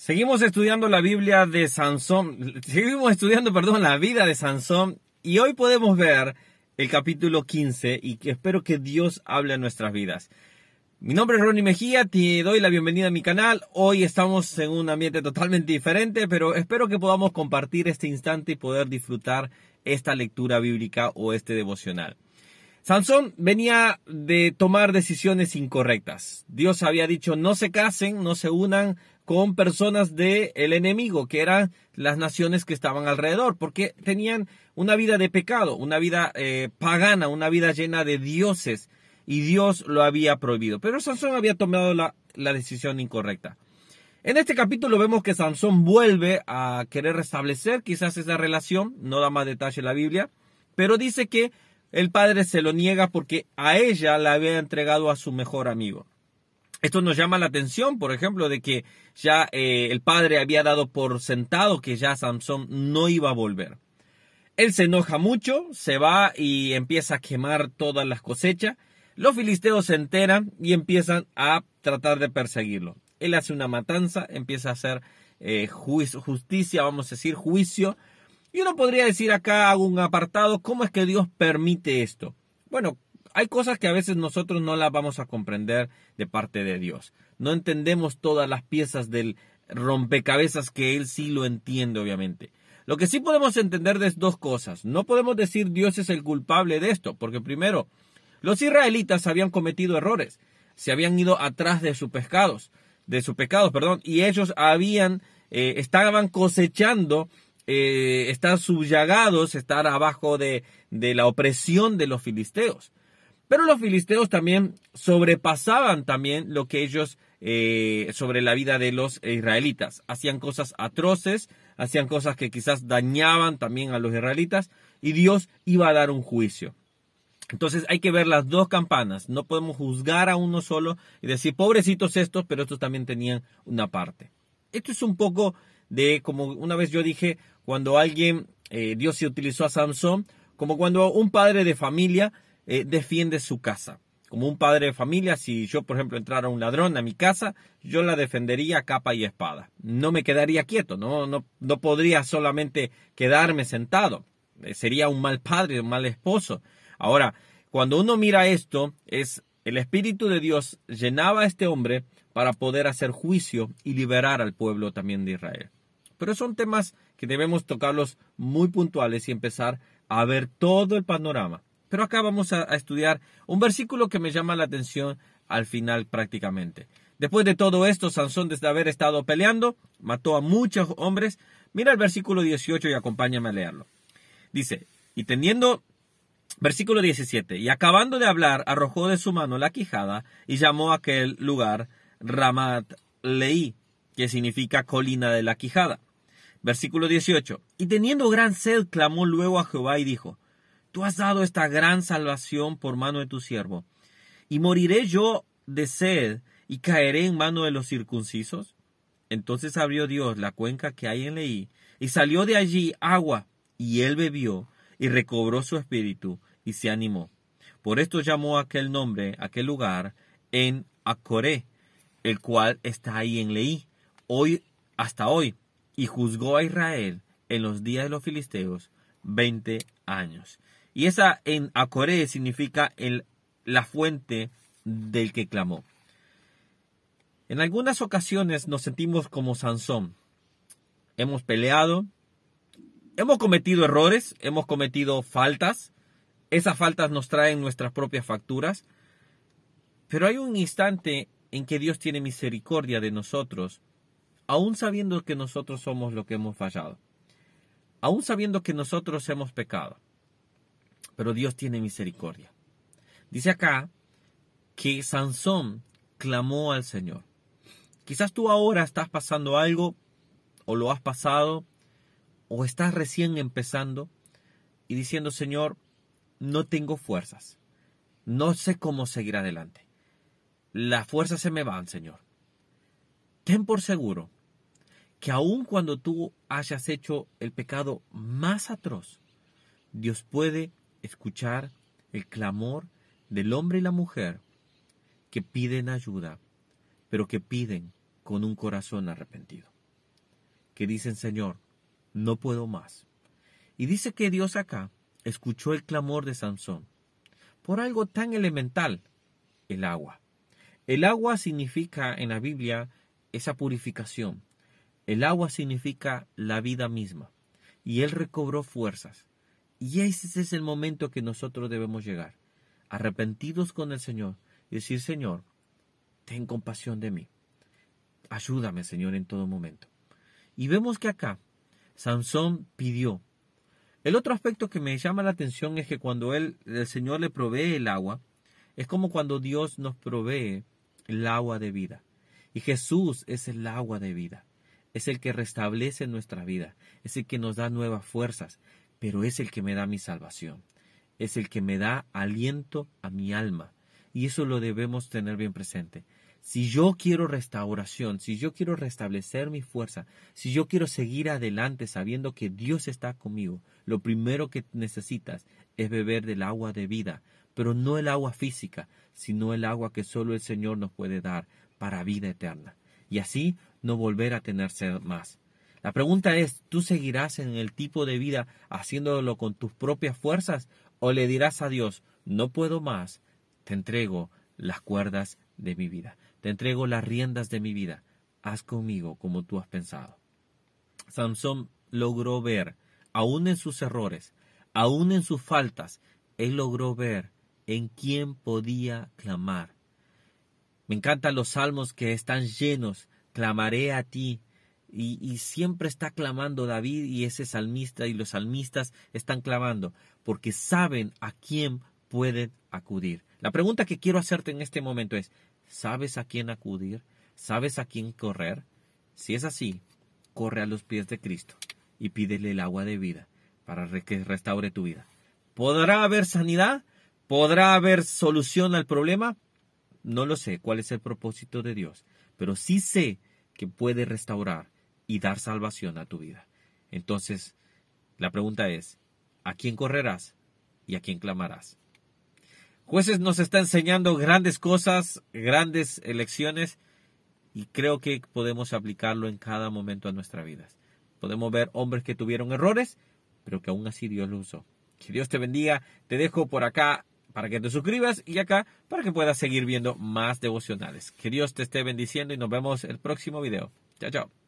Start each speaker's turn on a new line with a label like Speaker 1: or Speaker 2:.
Speaker 1: Seguimos estudiando la Biblia de Sansón, seguimos estudiando, perdón, la vida de Sansón y hoy podemos ver el capítulo 15 y espero que Dios hable a nuestras vidas. Mi nombre es Ronnie Mejía, te doy la bienvenida a mi canal. Hoy estamos en un ambiente totalmente diferente, pero espero que podamos compartir este instante y poder disfrutar esta lectura bíblica o este devocional. Sansón venía de tomar decisiones incorrectas. Dios había dicho no se casen, no se unan con personas del el enemigo, que eran las naciones que estaban alrededor, porque tenían una vida de pecado, una vida eh, pagana, una vida llena de dioses, y Dios lo había prohibido. Pero Sansón había tomado la, la decisión incorrecta. En este capítulo vemos que Sansón vuelve a querer restablecer quizás esa relación, no da más detalle la Biblia, pero dice que el padre se lo niega porque a ella la había entregado a su mejor amigo. Esto nos llama la atención, por ejemplo, de que ya eh, el padre había dado por sentado que ya Samson no iba a volver. Él se enoja mucho, se va y empieza a quemar todas las cosechas. Los filisteos se enteran y empiezan a tratar de perseguirlo. Él hace una matanza, empieza a hacer eh, justicia, vamos a decir, juicio y uno podría decir acá, hago un apartado, ¿cómo es que Dios permite esto? Bueno, hay cosas que a veces nosotros no las vamos a comprender de parte de Dios. No entendemos todas las piezas del rompecabezas que Él sí lo entiende, obviamente. Lo que sí podemos entender es dos cosas. No podemos decir Dios es el culpable de esto, porque primero, los israelitas habían cometido errores, se habían ido atrás de sus pecados, de sus pecados, perdón, y ellos habían, eh, estaban cosechando eh, estar subyagados, estar abajo de, la opresión de los filisteos. Pero los filisteos también sobrepasaban también lo que ellos eh, sobre la vida de los israelitas. Hacían cosas atroces, hacían cosas que quizás dañaban también a los israelitas y Dios iba a dar un juicio. Entonces hay que ver las dos campanas. No podemos juzgar a uno solo y decir, pobrecitos estos, pero estos también tenían una parte. Esto es un poco de, como una vez yo dije, cuando alguien, eh, Dios se utilizó a Samson, como cuando un padre de familia eh, defiende su casa. Como un padre de familia, si yo, por ejemplo, entrara un ladrón a mi casa, yo la defendería capa y espada. No me quedaría quieto, no, no, no podría solamente quedarme sentado. Eh, sería un mal padre, un mal esposo. Ahora, cuando uno mira esto, es el Espíritu de Dios llenaba a este hombre para poder hacer juicio y liberar al pueblo también de Israel. Pero son temas que debemos tocarlos muy puntuales y empezar a ver todo el panorama. Pero acá vamos a, estudiar un versículo que me llama la atención al final prácticamente. Después de todo esto, Sansón, desde haber estado peleando, mató a muchos hombres. Mira el versículo 18 y acompáñame a leerlo. Dice, y teniendo, versículo 17, y acabando de hablar, arrojó de su mano la quijada y llamó a aquel lugar Ramat Leí, que significa colina de la quijada. Versículo 18. Y teniendo gran sed, clamó luego a Jehová y dijo, Tú has dado esta gran salvación por mano de tu siervo, y moriré yo de sed y caeré en mano de los circuncisos. Entonces abrió Dios la cuenca que hay en Leí, y salió de allí agua, y él bebió, y recobró su espíritu, y se animó. Por esto llamó aquel nombre, aquel lugar, en Acoré, el cual está ahí en Leí, hoy hasta hoy y juzgó a Israel en los días de los filisteos veinte años. Y esa en Acoré significa la fuente del que clamó. En algunas ocasiones nos sentimos como Sansón. Hemos peleado, hemos cometido errores, hemos cometido faltas. Esas faltas nos traen nuestras propias facturas. Pero hay un instante en que Dios tiene misericordia de nosotros aún sabiendo que nosotros somos lo que hemos fallado, aún sabiendo que nosotros hemos pecado. Pero Dios tiene misericordia. Dice acá que Sansón clamó al Señor. Quizás tú ahora estás pasando algo, o lo has pasado, o estás recién empezando y diciendo, Señor, no tengo fuerzas, no sé cómo seguir adelante. Las fuerzas se me van, Señor. Ten por seguro que aun cuando tú hayas hecho el pecado más atroz, Dios puede escuchar el clamor del hombre y la mujer que piden ayuda, pero que piden con un corazón arrepentido. que dicen, Señor, no puedo más. Y dice que Dios acá escuchó el clamor de Sansón por algo tan elemental, el agua. El agua significa en la Biblia esa purificación. El agua significa la vida misma. Y él recobró fuerzas. Y ese es el momento que nosotros debemos llegar, arrepentidos con el Señor y decir, Señor, ten compasión de mí. Ayúdame, Señor, en todo momento. Y vemos que acá Sansón pidió. El otro aspecto que me llama la atención es que cuando él, el Señor le provee el agua, es como cuando Dios nos provee el agua de vida. Y Jesús es el agua de vida. Es el que restablece nuestra vida. Es el que nos da nuevas fuerzas. Pero es el que me da mi salvación. Es el que me da aliento a mi alma. Y eso lo debemos tener bien presente. Si yo quiero restauración, si yo quiero restablecer mi fuerza, si yo quiero seguir adelante sabiendo que Dios está conmigo, lo primero que necesitas es beber del agua de vida, pero no el agua física, sino el agua que solo el Señor nos puede dar para vida eterna. Y así no volver a tener sed más. La pregunta es, ¿tú seguirás en el tipo de vida haciéndolo con tus propias fuerzas o le dirás a Dios, no puedo más, te entrego las cuerdas de mi vida. Te entrego las riendas de mi vida. Haz conmigo como tú has pensado. Sansón logró ver, aún en sus errores, aún en sus faltas, él logró ver en quién podía clamar. Me encantan los salmos que están llenos, clamaré a ti. Y, siempre está clamando David y ese salmista y los salmistas están clamando porque saben a quién pueden acudir. La pregunta que quiero hacerte en este momento es, ¿Sabes a quién acudir? ¿Sabes a quién correr? Si es así, corre a los pies de Cristo y pídele el agua de vida para que restaure tu vida. ¿Podrá haber sanidad? ¿Podrá haber solución al problema? No lo sé cuál es el propósito de Dios, pero sí sé que puede restaurar y dar salvación a tu vida. Entonces, la pregunta es, ¿a quién correrás y a quién clamarás? Jueces nos está enseñando grandes cosas, grandes elecciones y creo que podemos aplicarlo en cada momento de nuestra vida. Podemos ver hombres que tuvieron errores, pero que aún así Dios lo usó. Que Dios te bendiga. Te dejo por acá para que te suscribas y acá para que puedas seguir viendo más devocionales. Que Dios te esté bendiciendo y nos vemos el próximo video. Chao, chao.